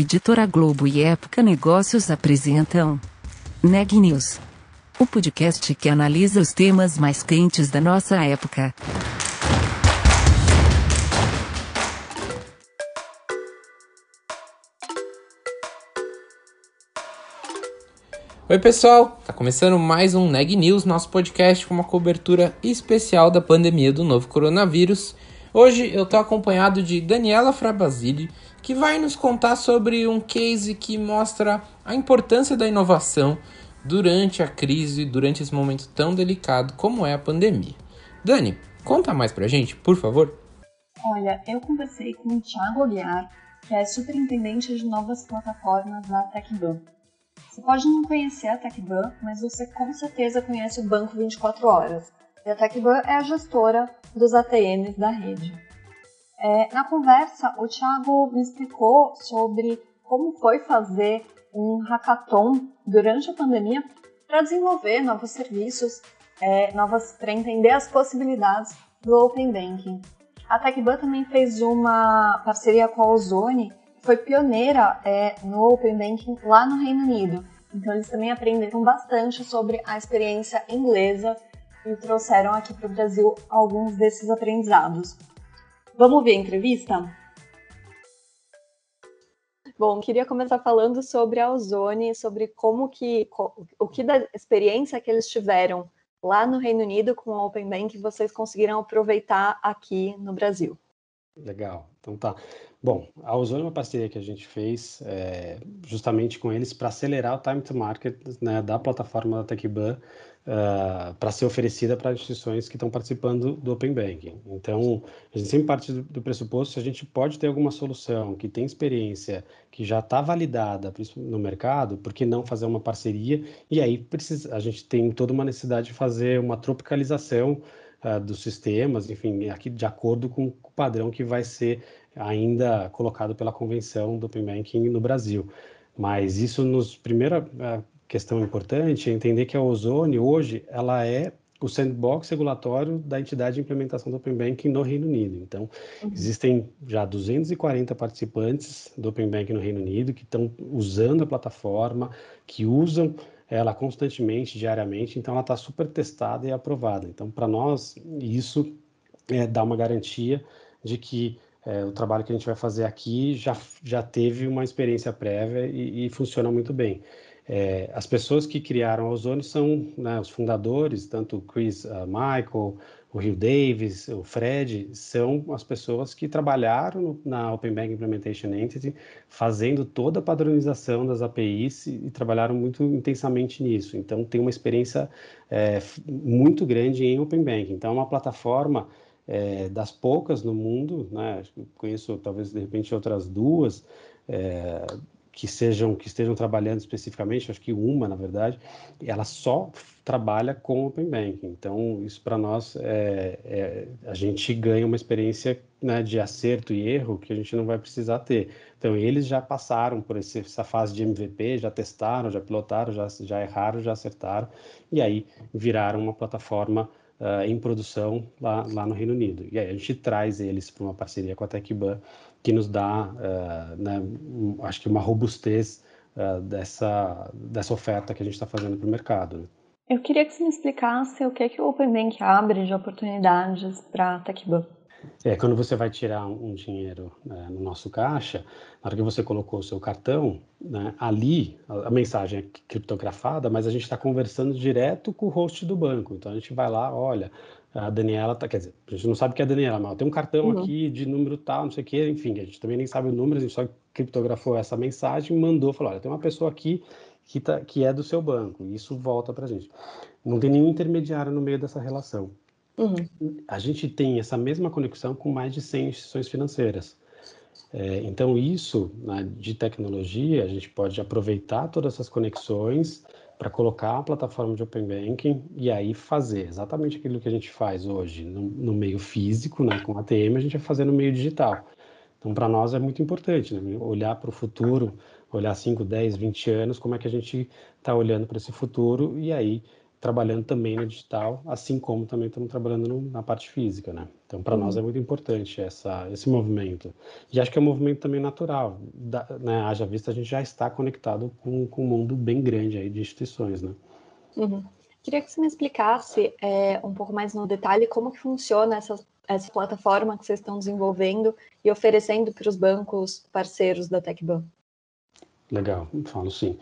Editora Globo e Época Negócios apresentam Neg News, o podcast que analisa os temas mais quentes da nossa época. Oi pessoal, tá começando mais um Neg News, nosso podcast com uma cobertura especial da pandemia do novo coronavírus. Hoje eu tô acompanhado de Daniela Frabasile, que vai nos contar sobre um case que mostra a importância da inovação durante a crise, durante esse momento tão delicado como é a pandemia. Dani, conta mais pra gente, por favor. Olha, eu conversei com o Thiago Aguiar, que é superintendente de novas plataformas da TechBan. Você pode não conhecer a TechBan, mas você com certeza conhece o Banco 24 Horas. E a TechBan é a gestora dos ATMs da rede. É, na conversa, o Thiago me explicou sobre como foi fazer um hackathon durante a pandemia para desenvolver novos serviços, é, novas para entender as possibilidades do Open Banking. A TechBan também fez uma parceria com a Ozone foi pioneira é, no Open Banking lá no Reino Unido. Então eles também aprenderam bastante sobre a experiência inglesa e trouxeram aqui para o Brasil alguns desses aprendizados. Vamos ver a entrevista? Bom, queria começar falando sobre a Ozone, sobre como que o que da experiência que eles tiveram lá no Reino Unido com o Open Bank vocês conseguiram aproveitar aqui no Brasil. Legal. Então tá. Bom, a Ozone é uma parceria que a gente fez é, justamente com eles para acelerar o time to market né, da plataforma da TechBan uh, eh, para ser oferecida para instituições que estão participando do Open Banking. Então, a gente sempre parte do, do pressuposto que a gente pode ter alguma solução que tem experiência, que já está validada no mercado, por que não fazer uma parceria? E aí precisa, a gente tem toda uma necessidade de fazer uma tropicalização uh, dos sistemas, enfim, aqui de acordo com o padrão que vai ser ainda colocado pela convenção do Open Banking no Brasil. Mas isso nos primeira questão importante é entender que a Ozone hoje ela é o sandbox regulatório da entidade de implementação do Open Banking no Reino Unido. Então, uhum. existem já 240 participantes do Open Banking no Reino Unido que estão usando a plataforma, que usam ela constantemente, diariamente, então ela está super testada e aprovada. Então, para nós, isso é, dá uma garantia de que é, o trabalho que a gente vai fazer aqui já, já teve uma experiência prévia e, e funciona muito bem. É, as pessoas que criaram a Ozone são né, os fundadores, tanto o Chris uh, Michael, o Rio Davis, o Fred, são as pessoas que trabalharam no, na Open Bank Implementation Entity, fazendo toda a padronização das APIs e, e trabalharam muito intensamente nisso. Então, tem uma experiência é, muito grande em Open Bank. Então, é uma plataforma é, das poucas no mundo, né? Conheço talvez de repente outras duas é, que sejam que estejam trabalhando especificamente, acho que uma na verdade, ela só trabalha com Open Banking. Então isso para nós é, é, a gente ganha uma experiência né, de acerto e erro que a gente não vai precisar ter. Então eles já passaram por esse, essa fase de MVP, já testaram, já pilotaram, já, já erraram, já acertaram e aí viraram uma plataforma uh, em produção lá, lá no Reino Unido. E aí a gente traz eles para uma parceria com a TechBan, que nos dá, uh, né, acho que uma robustez uh, dessa, dessa oferta que a gente está fazendo para o mercado. Né? Eu queria que você me explicasse o que, que o Open Bank abre de oportunidades para a TechBan. É, quando você vai tirar um dinheiro né, no nosso caixa, na hora que você colocou o seu cartão, né, ali a, a, mensagem é criptografada, mas a gente está conversando direto com o host do banco. Então a gente vai lá, olha, a Daniela tá, quer dizer, a gente não sabe que é a Daniela, mas tem um cartão uhum. aqui de número tal, não sei o quê, enfim, a gente também nem sabe o número, a gente só criptografou essa mensagem mandou, falou, olha, tem uma pessoa aqui que, tá, que é do seu banco, e isso volta para a gente. Não tem nenhum intermediário no meio dessa relação. Uhum. A gente tem essa mesma conexão com mais de 100 instituições financeiras. É, então, isso né, de tecnologia, a gente pode aproveitar todas essas conexões para colocar a plataforma de Open Banking e aí fazer exatamente aquilo que a gente faz hoje no, no meio físico, né, com ATM, a gente vai fazer no meio digital. Então, para nós é muito importante né, olhar para o futuro, olhar 5, 10, 20 anos, como é que a gente está olhando para esse futuro e aí trabalhando também no digital, assim como também estamos trabalhando no, na parte física, né? Então, para uhum. nós é muito importante essa, esse movimento. E acho que é um movimento também natural, da, né? Haja vista, a gente já está conectado com, com um mundo bem grande aí de instituições, né? Uhum. Queria que você me explicasse é, um pouco mais no detalhe como que funciona essa, essa plataforma que vocês estão desenvolvendo e oferecendo para os bancos parceiros da TecBan. Legal, falo sim.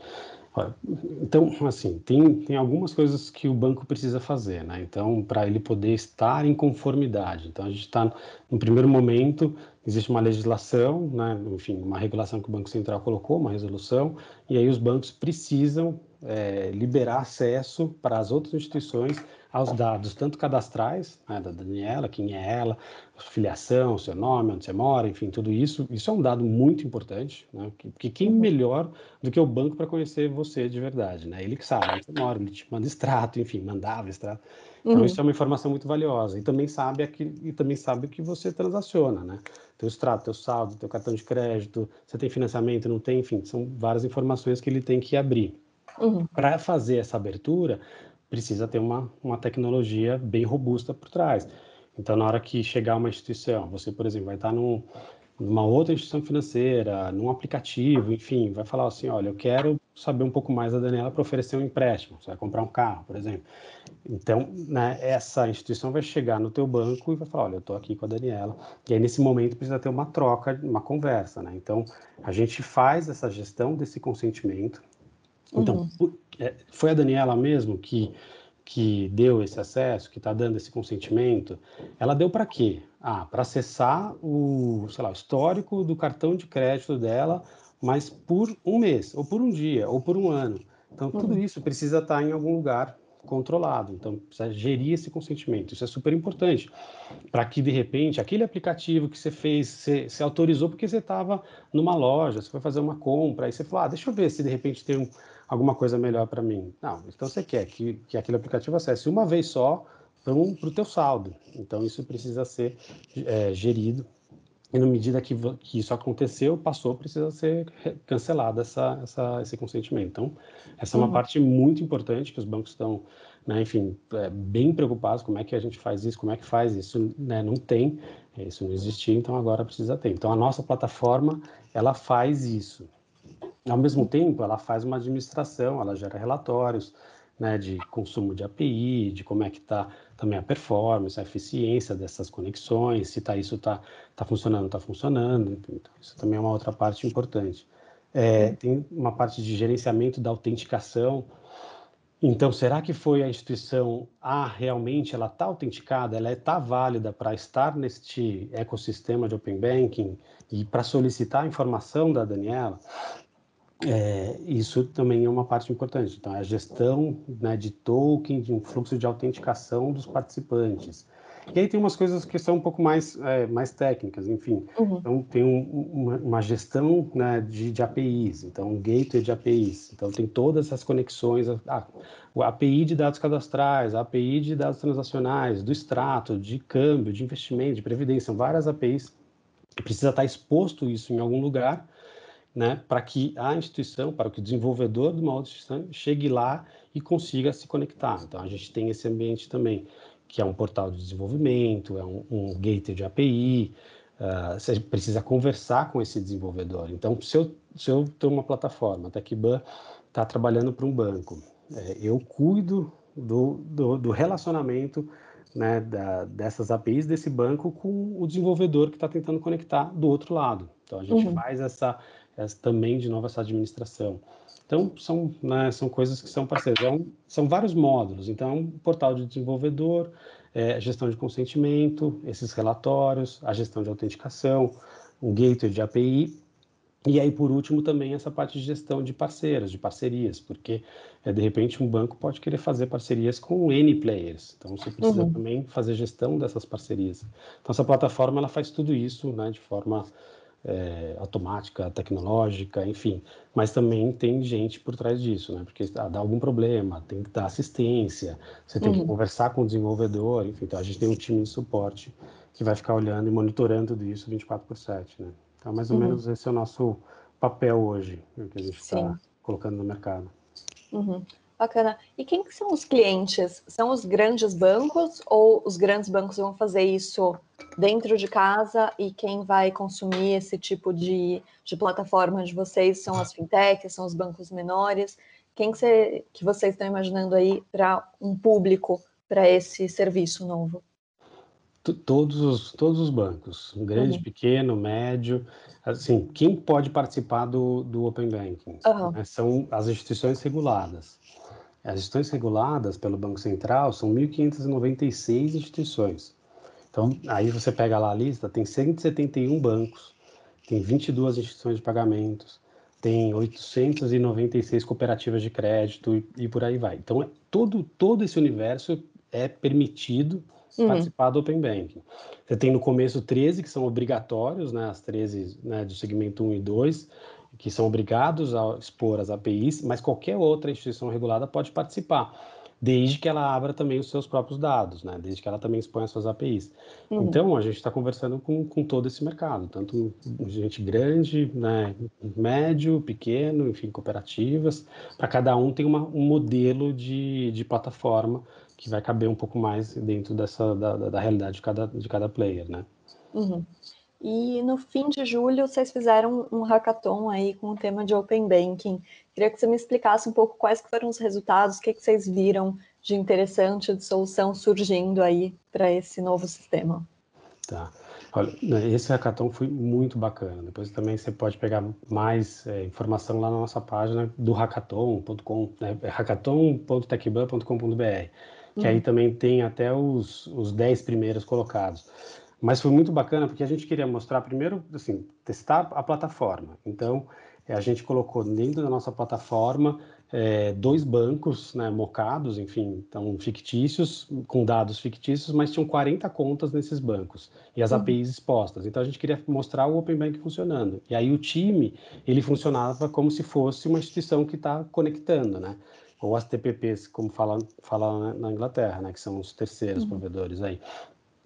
Então, assim, tem, tem algumas coisas que o banco precisa fazer, né? Então, para ele poder estar em conformidade. Então, a gente está, no primeiro momento, existe uma legislação, né? enfim, uma regulação que o Banco Central colocou, uma resolução, e aí os bancos precisam é, liberar acesso para as outras instituições aos dados, tanto cadastrais, né, da Daniela, quem é ela, filiação, seu nome, onde você mora, enfim, tudo isso. Isso é um dado muito importante, né, porque quem uhum. melhor do que o banco para conhecer você de verdade, né? Ele que sabe onde você mora, ele te manda extrato, enfim, mandava extrato. Então, uhum. isso é uma informação muito valiosa. E também sabe aqui, e também sabe o que você transaciona, né? Teu extrato, teu saldo, teu cartão de crédito, você tem financiamento, não tem, enfim, são várias informações que ele tem que abrir. Uhum. Para fazer essa abertura, precisa ter uma, uma tecnologia bem robusta por trás. Então, na hora que chegar uma instituição, você, por exemplo, vai estar num, numa outra instituição financeira, num aplicativo, enfim, vai falar assim, olha, eu quero saber um pouco mais da Daniela para oferecer um empréstimo, você vai comprar um carro, por exemplo. Então, né, essa instituição vai chegar no teu banco e vai falar, olha, eu estou aqui com a Daniela. E aí, nesse momento, precisa ter uma troca, uma conversa, né? Então, a gente faz essa gestão desse consentimento, então, uhum. É, foi a Daniela mesmo que, que deu esse acesso, que está dando esse consentimento. Ela deu para quê? Ah, para acessar o, sei lá, histórico do cartão de crédito dela, mas por um mês, ou por um dia, ou por um ano. Então, tudo uhum. isso precisa estar tá em algum lugar controlado. Então, precisa gerir esse consentimento. Isso é super importante. Para que, de repente, aquele aplicativo que você fez, você, você autorizou porque você estava numa loja, você foi fazer uma compra, aí você falou, ah, deixa eu ver se de repente tem um, alguma coisa melhor para mim. Não, então você quer que, que aquele aplicativo acesse uma vez só para o teu saldo. Então, isso precisa ser é, gerido e na medida que, que, isso aconteceu, passou, precisa ser cancelado essa, essa, esse consentimento. Então, essa é uma uhum. parte muito importante que os bancos estão, né, enfim, é, bem preocupados. Como é que a gente faz isso? Como é que faz isso? Né, não tem, isso não existia, então agora precisa ter. Então, a nossa plataforma, ela faz isso. Ao mesmo tempo, ela faz uma administração, ela gera relatórios, né, de consumo de API, de como é que está também a performance, a eficiência dessas conexões, se tá, isso está tá funcionando, está funcionando. Então, isso também é uma outra parte importante. É, tem uma parte de gerenciamento da autenticação. Então, será que foi a instituição A realmente ela está autenticada, ela está válida para estar neste ecossistema de Open Banking e para solicitar a informação da Daniela? É, isso também é uma parte importante. Então, é a gestão né, de token, de um fluxo de autenticação dos participantes. E aí tem umas coisas que são um pouco mais, é, mais técnicas, enfim. Uhum. Então, tem um, uma, uma, gestão né, de, de, APIs, então, um gateway de APIs. Então, tem todas essas conexões, ah, a API de dados cadastrais, a API de dados transacionais, do extrato, de câmbio, de investimento, de previdência, são várias APIs. Precisa estar exposto isso em algum lugar né, para que a instituição, para que o desenvolvedor de uma outra instituição chegue lá e consiga se conectar. Então, a gente tem esse ambiente também, que é um portal de desenvolvimento, é um, um gateway de API, uh, você precisa conversar com esse desenvolvedor. Então, se eu, se eu tenho uma plataforma, a TechBan está trabalhando para um banco, é, eu cuido do, do, do relacionamento né, da, dessas APIs desse banco com o desenvolvedor que está tentando conectar do outro lado. Então, a gente uhum. faz essa também de nova essa administração. Então, são, né, são coisas que são parceiros. É um, são vários módulos. Então, é um portal de desenvolvedor, é, gestão de consentimento, esses relatórios, a gestão de autenticação, um gateway de API. E aí, por último, também essa parte de gestão de parceiros, de parcerias, porque, é, de repente, um banco pode querer fazer parcerias com N players. Então, você precisa uhum. também fazer gestão dessas parcerias. Então, essa plataforma, ela faz tudo isso né, de forma é, automática, tecnológica, enfim. Mas também tem gente por trás disso, né? Porque ah, dá algum problema, tem que dar assistência, você tem uhum. que conversar com o desenvolvedor, enfim. Então a gente tem um time de suporte que vai ficar olhando e monitorando tudo isso 24 por 7, né? Então mais ou uhum. menos esse é o nosso papel hoje, né, que a gente está colocando no mercado. Uhum. Bacana. E quem que são os clientes? São os grandes bancos ou os grandes bancos vão fazer isso dentro de casa e quem vai consumir esse tipo de, de plataforma de vocês são as fintechs, são os bancos menores? Quem que, você, que vocês estão imaginando aí para um público para esse serviço novo? Todos os, todos os bancos, grande, uhum. pequeno, médio, assim, quem pode participar do, do Open Banking? Uhum. Né, são as instituições reguladas. As instituições reguladas pelo Banco Central são 1.596 instituições. Então, aí você pega lá a lista, tem 171 bancos, tem 22 instituições de pagamentos, tem 896 cooperativas de crédito e, e por aí vai. Então, é, todo, todo esse universo é permitido uhum. participar do Open Banking. Você tem no começo 13 que são obrigatórios, né, as 13 né, do segmento 1 e 2, que são obrigados a expor as APIs, mas qualquer outra instituição regulada pode participar, desde que ela abra também os seus próprios dados, né? desde que ela também exponha as suas APIs. Uhum. Então, a gente está conversando com, com todo esse mercado, tanto gente grande, né, médio, pequeno, enfim, cooperativas, para cada um tem uma, um modelo de, de plataforma que vai caber um pouco mais dentro dessa da, da, da realidade de cada, de cada player, né? Uhum. E no fim de julho vocês fizeram um hackathon aí com o tema de Open Banking. Queria que você me explicasse um pouco quais foram os resultados, o que, que vocês viram de interessante, de solução surgindo aí para esse novo sistema. Tá. Olha, né, esse hackathon foi muito bacana. Depois também você pode pegar mais é, informação lá na nossa página do hackathon.com, né, é hackathon.techban.com.br, que uhum. aí também tem até os, os 10 primeiros colocados. Mas foi muito bacana porque a gente queria mostrar primeiro, assim, testar a plataforma. Então, é, a gente colocou dentro da nossa plataforma é, dois bancos, né, mocados, enfim, então fictícios, com dados fictícios, mas tinham 40 contas nesses bancos e as uhum. APIs expostas. Então a gente queria mostrar o Open Bank funcionando. E aí o time, ele funcionava como se fosse uma instituição que está conectando, né? Ou as TPPs, como fala, fala na Inglaterra, né? Que são os terceiros uhum. provedores aí.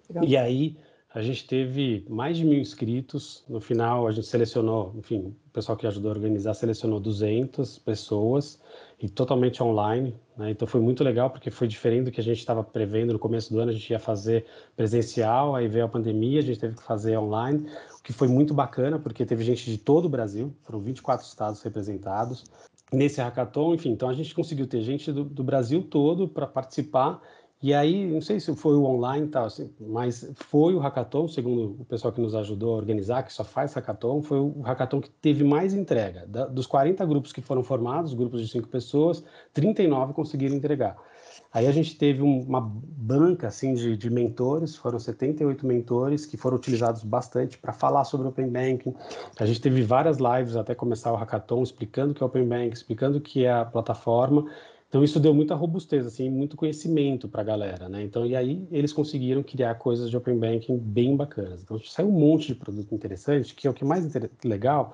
Legal. E aí a gente teve mais de mil inscritos. No final, a gente selecionou, enfim, o pessoal que ajudou a organizar selecionou 200 pessoas e totalmente online. Né? Então foi muito legal porque foi diferente do que a gente estava prevendo no começo do ano. A gente ia fazer presencial, aí veio a pandemia, a gente teve que fazer online, o que foi muito bacana porque teve gente de todo o Brasil, foram 24 estados representados. Nesse hackathon, enfim, então a gente conseguiu ter gente do, do Brasil todo para participar e aí, não sei se foi o online tal, assim, mas foi o hackathon, segundo o pessoal que nos ajudou a organizar, que só faz hackathon, foi o hackathon que teve mais entrega. Da, dos 40 grupos que foram formados, grupos de cinco pessoas, 39 conseguiram entregar. Aí a gente teve um, uma banca assim de, de, mentores, foram 78 mentores que foram utilizados bastante para falar sobre Open Banking. A gente teve várias lives até começar o hackathon explicando o que é Open Banking, explicando o que é a plataforma então isso deu muita robustez, assim, muito conhecimento para a galera, né? Então e aí eles conseguiram criar coisas de open banking bem bacanas. Então saiu um monte de produto interessante, que é o que mais legal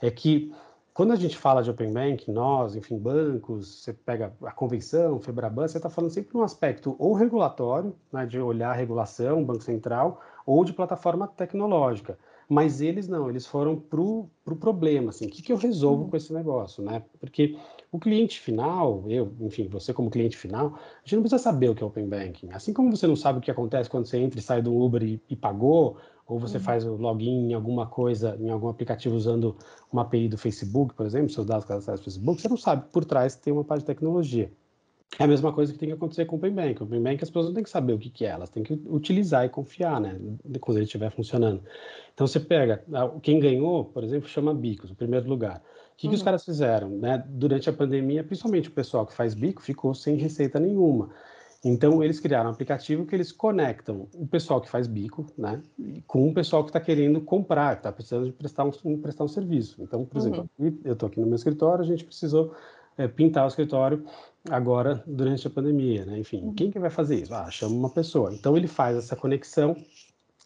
é que quando a gente fala de open banking, nós, enfim, bancos, você pega a convenção, Febraban, você está falando sempre um aspecto ou regulatório, né, de olhar a regulação, Banco Central, ou de plataforma tecnológica. Mas eles não, eles foram para o pro problema, assim, o que, que eu resolvo uhum. com esse negócio, né? Porque o cliente final, eu, enfim, você como cliente final, a gente não precisa saber o que é Open Banking. Assim como você não sabe o que acontece quando você entra e sai do Uber e, e pagou, ou você uhum. faz o login em alguma coisa, em algum aplicativo usando uma API do Facebook, por exemplo, seus dados cadastrados no Facebook, você não sabe por trás tem uma parte de tecnologia. É a mesma coisa que tem que acontecer com o Open Bank. O Open Bank as pessoas não têm que saber o que, que é, elas têm que utilizar e confiar, né? Quando ele estiver funcionando. Então você pega, quem ganhou, por exemplo, chama Bicos, o primeiro lugar. O que, uhum. que os uhum. caras fizeram? Né? Durante a pandemia, principalmente o pessoal que faz bico ficou sem receita nenhuma. Então, eles criaram um aplicativo que eles conectam o pessoal que faz bico, né, com o pessoal que está querendo comprar, que está precisando de prestar um, prestar um serviço. Então, por uhum. exemplo, eu estou aqui no meu escritório, a gente precisou é, pintar o escritório agora durante a pandemia, né? Enfim, uhum. quem que vai fazer isso? Ah, chama uma pessoa. Então ele faz essa conexão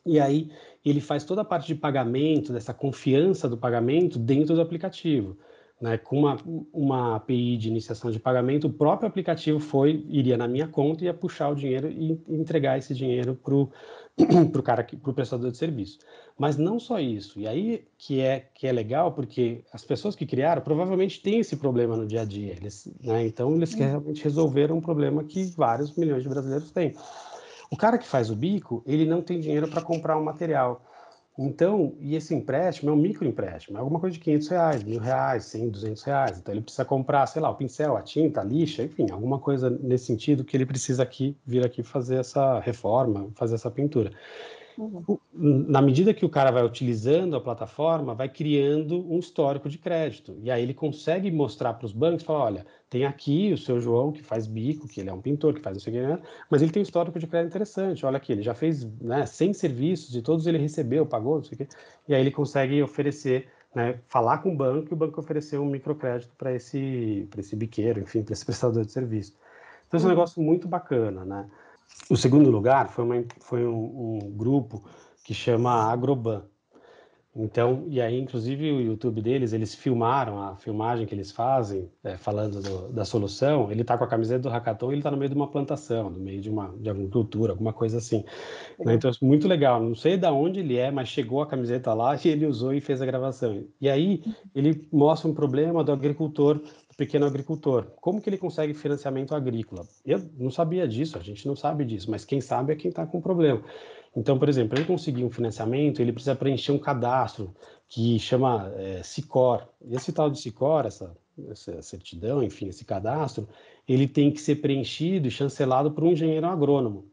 e aí ele faz toda a parte de pagamento, dessa confiança do pagamento dentro do aplicativo. né, com uma, uma API de iniciação de pagamento, o próprio aplicativo foi, iria na minha conta e ia puxar o dinheiro e entregar esse dinheiro para o cara, para o prestador de serviço. Mas não só isso. E aí que é que é legal, porque as pessoas que criaram provavelmente têm esse problema no dia a dia. Eles, né, então eles realmente resolveram um problema que vários milhões de brasileiros têm. O cara que faz o bico, ele não tem dinheiro para comprar um material. Então, e esse empréstimo é um microempréstimo, é alguma coisa de 500 reais, mil reais, 100, 200 reais. Então, ele precisa comprar, sei lá, o pincel, a tinta, a lixa, enfim, alguma coisa nesse sentido que ele precisa aqui vir aqui fazer essa reforma, fazer essa pintura. Uhum. Na medida que o cara vai utilizando a plataforma, vai criando um histórico de crédito. E aí ele consegue mostrar para os bancos, falar, olha, tem aqui o seu João que faz bico, que ele é um pintor, que faz não sei o que, né? mas ele tem um histórico de crédito interessante. Olha aqui, ele já fez né, 100 serviços e todos ele recebeu, pagou, não sei o que. E aí ele consegue oferecer, né, falar com o banco e o banco oferecer um microcrédito para esse, esse biqueiro, enfim, para esse prestador de serviço. Então, esse é um uhum. negócio muito bacana, né? O segundo lugar foi, uma, foi um, um grupo que chama Agroban. Então, e aí, inclusive, o YouTube deles, eles filmaram a filmagem que eles fazem, é, falando do, da solução. Ele está com a camiseta do Hackathon ele está no meio de uma plantação, no meio de uma de agricultura, alguma coisa assim. Né? Então, muito legal. Não sei de onde ele é, mas chegou a camiseta lá e ele usou e fez a gravação. E aí, ele mostra um problema do agricultor pequeno agricultor. Como que ele consegue financiamento agrícola? Eu não sabia disso, a gente não sabe disso, mas quem sabe é quem está com problema. Então, por exemplo, ele conseguir um financiamento, ele precisa preencher um cadastro que chama é, SICOR. Esse tal de SICOR, essa, essa certidão, enfim, esse cadastro, ele tem que ser preenchido e chancelado por um engenheiro agrônomo.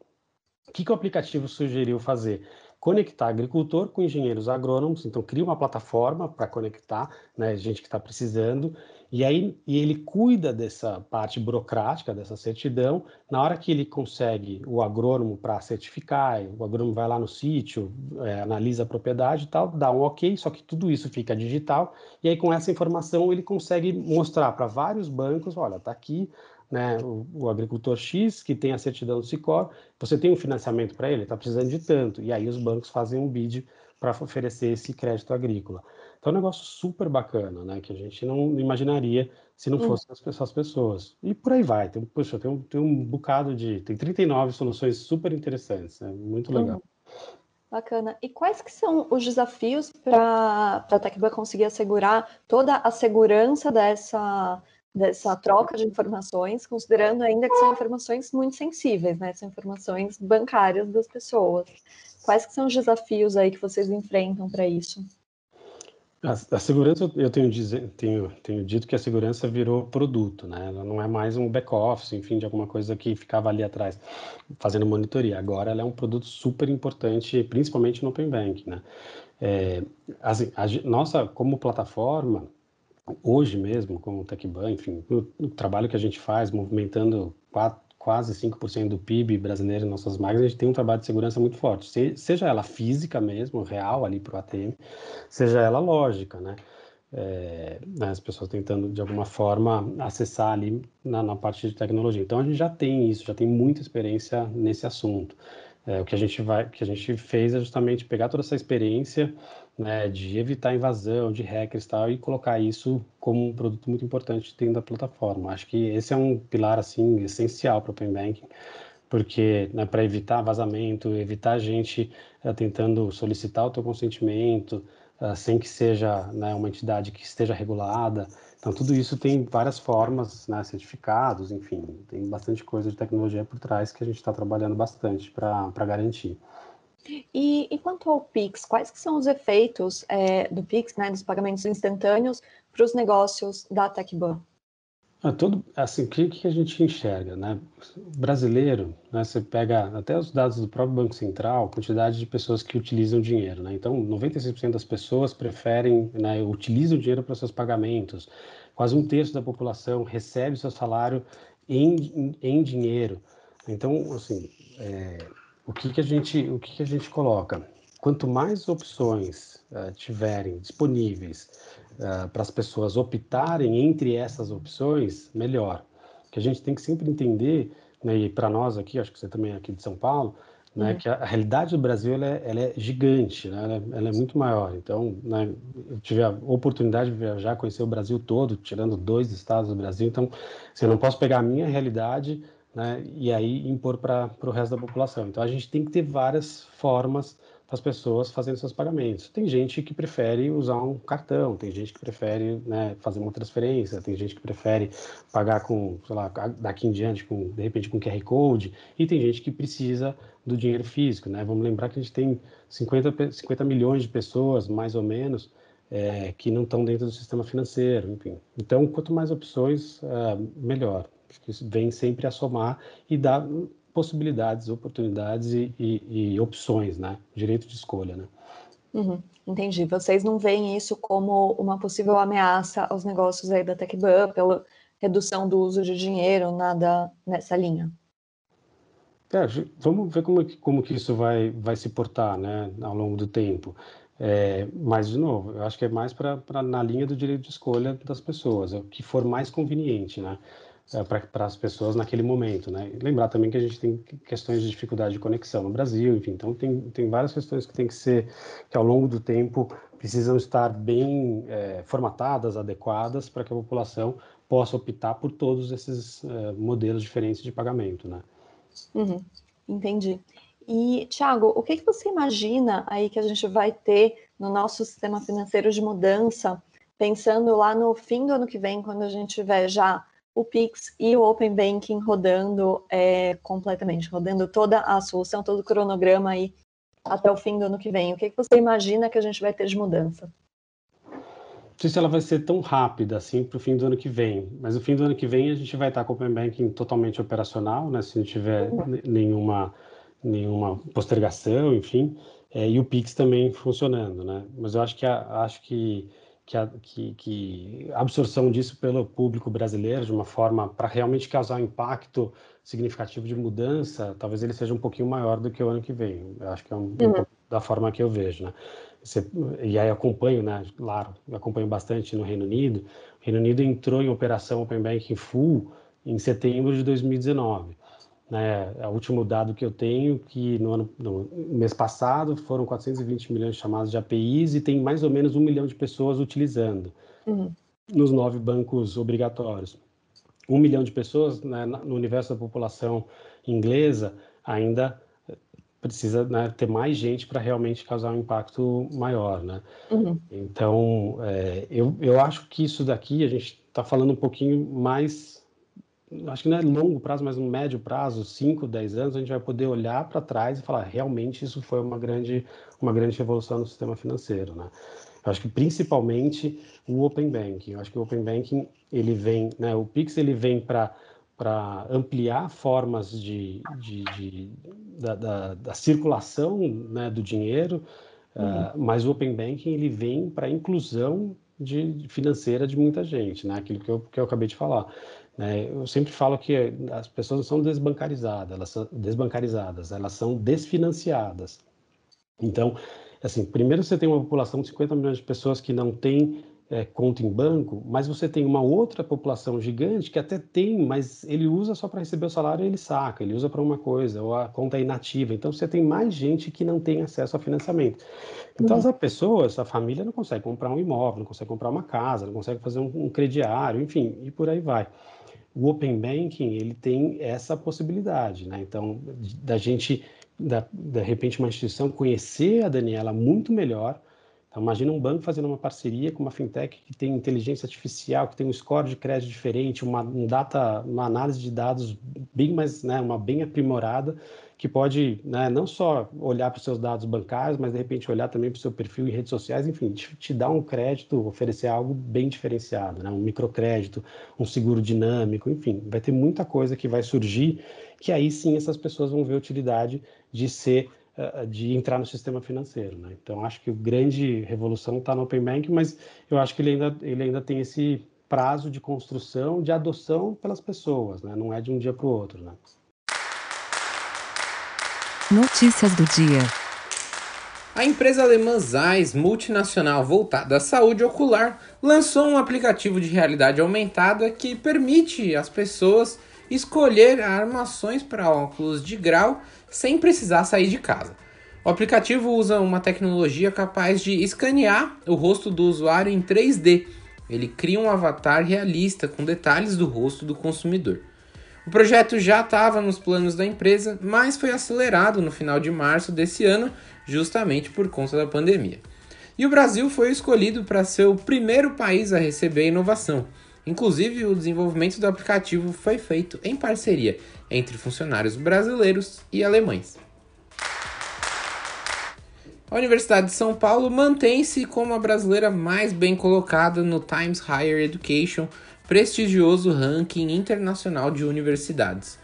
O que, que o aplicativo sugeriu fazer? conectar agricultor com engenheiros agrônomos, então cria uma plataforma para conectar né, gente que está precisando, e aí e ele cuida dessa parte burocrática, dessa certidão. Na hora que ele consegue o agrônomo para certificar, o agrônomo vai lá no sítio, é, analisa a propriedade e tal, dá um ok, só que tudo isso fica digital. E aí com essa informação ele consegue mostrar para vários bancos, olha, está aqui né, o, o, agricultor X que tem a certidão do Sicor, você tem um financiamento para ele, está precisando de tanto. E aí os bancos fazem um bid para oferecer esse crédito agrícola. Então, é um negócio super bacana, né? Que a gente não imaginaria se não hum. fossem as pessoas. E por aí vai. Tem, poxa, tem um, tem um bocado de... Tem 39 soluções super interessantes. É muito legal. Hum. Bacana. E quais que são os desafios para a TecBan conseguir assegurar toda a segurança dessa, dessa troca de informações, considerando ainda que são informações muito sensíveis, né? São informações bancárias das pessoas. Quais que são os desafios aí que vocês enfrentam para isso? A, a, segurança, eu tenho, tenho, tenho, dito que a segurança virou produto, né? Ela não é mais um back-office, enfim, de alguma coisa que ficava ali atrás fazendo monitoria. Agora ela é um produto super importante, principalmente no Open Bank, né? É, assim, a, nossa, como plataforma, hoje mesmo, como TechBan, enfim, o, o trabalho que a gente faz, movimentando quatro, quase 5% do PIB brasileiro em nossas máquinas, a gente tem um trabalho de segurança muito forte, Se, seja ela física mesmo, real ali para o ATM, seja ela lógica, né? É, né, as pessoas tentando de alguma forma acessar ali na, na, parte de tecnologia. Então a gente já tem isso, já tem muita experiência nesse assunto. É, o que a gente vai, que a gente fez é justamente pegar toda essa experiência né, de evitar invasão, de hackers e tal, e colocar isso como um produto muito importante dentro da plataforma. Acho que esse é um pilar assim essencial para o Open Banking, porque né, para evitar vazamento, evitar a gente uh, tentando solicitar o teu consentimento uh, sem que seja né, uma entidade que esteja regulada. Então, tudo isso tem várias formas, né, certificados, enfim, tem bastante coisa de tecnologia por trás que a gente está trabalhando bastante para garantir. E, quanto ao Pix, quais que são os efeitos é, do Pix, né, dos pagamentos instantâneos, para os negócios da TecBan? É tudo, assim, o que, que a gente enxerga, né? Brasileiro, né, você pega até os dados do próprio Banco Central, quantidade de pessoas que utilizam dinheiro, né? Então, 96% das pessoas preferem, né, utilizam dinheiro para seus pagamentos. Quase um terço da população recebe seu salário em, em, em dinheiro. Então, assim, é, o que, que a gente o que, que a gente coloca? Quanto mais opções uh, tiverem disponíveis uh, para as pessoas optarem entre essas opções, melhor. Que a gente tem que sempre entender, né, e para nós aqui, acho que você também é aqui de São Paulo, né, uhum. que a, a, realidade do Brasil ela é, ela é gigante, né, ela, é, ela, é, muito maior. Então, né, eu tive a oportunidade de viajar, conhecer o Brasil todo, tirando dois estados do Brasil. Então, assim, eu não posso pegar a minha realidade né, e aí impor para o resto da população. Então, a gente tem que ter várias formas as pessoas fazendo seus pagamentos. Tem gente que prefere usar um cartão, tem gente que prefere né, fazer uma transferência, tem gente que prefere pagar com, sei lá, daqui em diante, com, de repente com QR Code, e tem gente que precisa do dinheiro físico. Né? Vamos lembrar que a gente tem 50, 50 milhões de pessoas, mais ou menos, é, que não estão dentro do sistema financeiro, enfim. Então, quanto mais opções, é, melhor. Isso vem sempre a somar e dá possibilidades, oportunidades e, e, e opções, né? Direito de escolha, né? Uhum, entendi. Vocês não veem isso como uma possível ameaça aos negócios aí da TechBan pela redução do uso de dinheiro, nada nessa linha? É, vamos ver como, como que isso vai, vai se portar né, ao longo do tempo. É, mas, de novo, eu acho que é mais para na linha do direito de escolha das pessoas, é o que for mais conveniente, né? É, para as pessoas naquele momento, né? Lembrar também que a gente tem questões de dificuldade de conexão no Brasil, enfim, então tem, tem várias questões que tem que ser, que ao longo do tempo precisam estar bem é, formatadas, adequadas, para que a população possa optar por todos esses é, modelos diferentes de pagamento, né? Uhum, entendi. E, Tiago, o que, que você imagina aí que a gente vai ter no nosso sistema financeiro de mudança, pensando lá no fim do ano que vem, quando a gente tiver já o Pix e o Open Banking rodando é, completamente, rodando toda a solução, todo o cronograma aí até o fim do ano que vem. O que, que você imagina que a gente vai ter de mudança? Não sei se ela vai ser tão rápida assim para o fim do ano que vem, mas no fim do ano que vem a gente vai estar com o Open Banking totalmente operacional, né? Se não tiver uhum. nenhuma, nenhuma postergação, enfim, é, e o Pix também funcionando, né? Mas eu acho que a, acho que que a, que, que a absorção disso pelo público brasileiro, de uma forma para realmente causar um impacto significativo de mudança, talvez ele seja um pouquinho maior do que o ano que vem. Eu acho que é um, uhum. um da forma que eu vejo, né? Você, e aí acompanho, né? Claro, acompanho bastante no Reino Unido. O Reino Unido entrou em operação Open Banking Full em setembro de 2019. Né, é o último dado que eu tenho que no, ano, no mês passado foram 420 milhões de chamadas de APIs e tem mais ou menos um milhão de pessoas utilizando uhum. nos nove bancos obrigatórios. Um milhão de pessoas né, no universo da população inglesa ainda precisa né, ter mais gente para realmente causar um impacto maior, né? Uhum. Então, é, eu, eu acho que isso daqui a gente está falando um pouquinho mais acho que não é longo prazo, mas no médio prazo, 5, 10 anos, a gente vai poder olhar para trás e falar, realmente isso foi uma grande, uma grande revolução no sistema financeiro, né? Eu acho que principalmente o Open Banking. Eu acho que o Open Banking, ele vem, né, o Pix ele vem para para ampliar formas de, de, de da, da, da, circulação né, do dinheiro, uhum. uh, mas o Open Banking ele vem para a inclusão de, financeira de muita gente, né? aquilo que eu, que eu acabei de falar. Né? Eu sempre falo que as pessoas não são desbancarizadas, elas são desbancarizadas, elas são desfinanciadas. Então, assim, primeiro você tem uma população de 50 milhões de pessoas que não tem é, conta em banco, mas você tem uma outra população gigante que até tem, mas ele usa só para receber o salário e ele saca, ele usa para uma coisa, ou a conta é inativa. Então você tem mais gente que não tem acesso a financiamento. Então uhum. essa pessoa, essa família não consegue comprar um imóvel, não consegue comprar uma casa, não consegue fazer um, um crediário, enfim, e por aí vai o Open Banking ele tem essa possibilidade, né? Então, da gente, da, de repente, uma instituição conhecer a Daniela muito melhor. Então, imagina um banco fazendo uma parceria com uma fintech que tem inteligência artificial, que tem um score de crédito diferente, uma, um data, uma análise de dados bem mais, né, uma bem aprimorada, que pode né, não só olhar para os seus dados bancários, mas de repente olhar também para o seu perfil em redes sociais, enfim, te, te dar um crédito, oferecer algo bem diferenciado, né, um microcrédito, um seguro dinâmico, enfim, vai ter muita coisa que vai surgir que aí sim essas pessoas vão ver utilidade de ser eh, de entrar no sistema financeiro, né? Então acho que a grande revolução está no Open Bank, mas eu acho que ele ainda ele ainda tem esse prazo de construção, de adoção pelas pessoas, né? Não é de um dia para o outro, né? Notícias do dia. A empresa alemã Zeiss, multinacional voltada à saúde ocular, lançou um aplicativo de realidade aumentada que permite às pessoas escolher armações para óculos de grau sem precisar sair de casa. O aplicativo usa uma tecnologia capaz de escanear o rosto do usuário em 3D. Ele cria um avatar realista com detalhes do rosto do consumidor. O projeto já estava nos planos da empresa, mas foi acelerado no final de março desse ano, justamente por conta da pandemia. E o Brasil foi escolhido para ser o primeiro país a receber inovação. Inclusive, o desenvolvimento do aplicativo foi feito em parceria entre funcionários brasileiros e alemães. A Universidade de São Paulo mantém-se como a brasileira mais bem colocada no Times Higher Education prestigioso ranking internacional de universidades.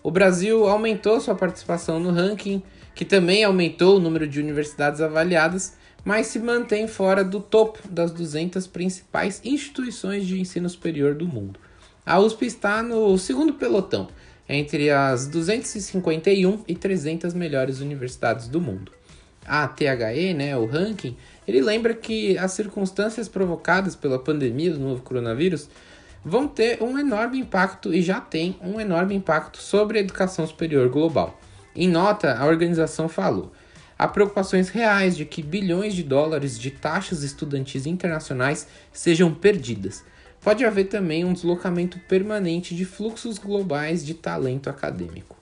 O Brasil aumentou sua participação no ranking, que também aumentou o número de universidades avaliadas, mas se mantém fora do topo das 200 principais instituições de ensino superior do mundo. A USP está no segundo pelotão, entre as 251 e 300 melhores universidades do mundo. A THE, né, o ranking, ele lembra que as circunstâncias provocadas pela pandemia do novo coronavírus vão ter um enorme impacto e já tem um enorme impacto sobre a educação superior global. Em nota, a organização falou: há preocupações reais de que bilhões de dólares de taxas estudantis internacionais sejam perdidas. Pode haver também um deslocamento permanente de fluxos globais de talento acadêmico.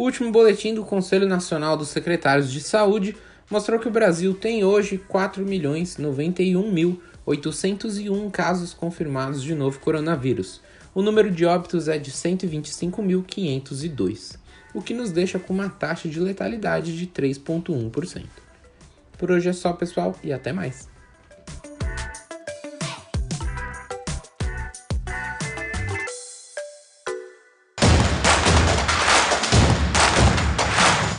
O último boletim do Conselho Nacional dos Secretários de Saúde mostrou que o Brasil tem hoje 4.091.000 mil 801 casos confirmados de novo coronavírus. O número de óbitos é de 125.502, o que nos deixa com uma taxa de letalidade de 3,1%. Por hoje é só, pessoal, e até mais.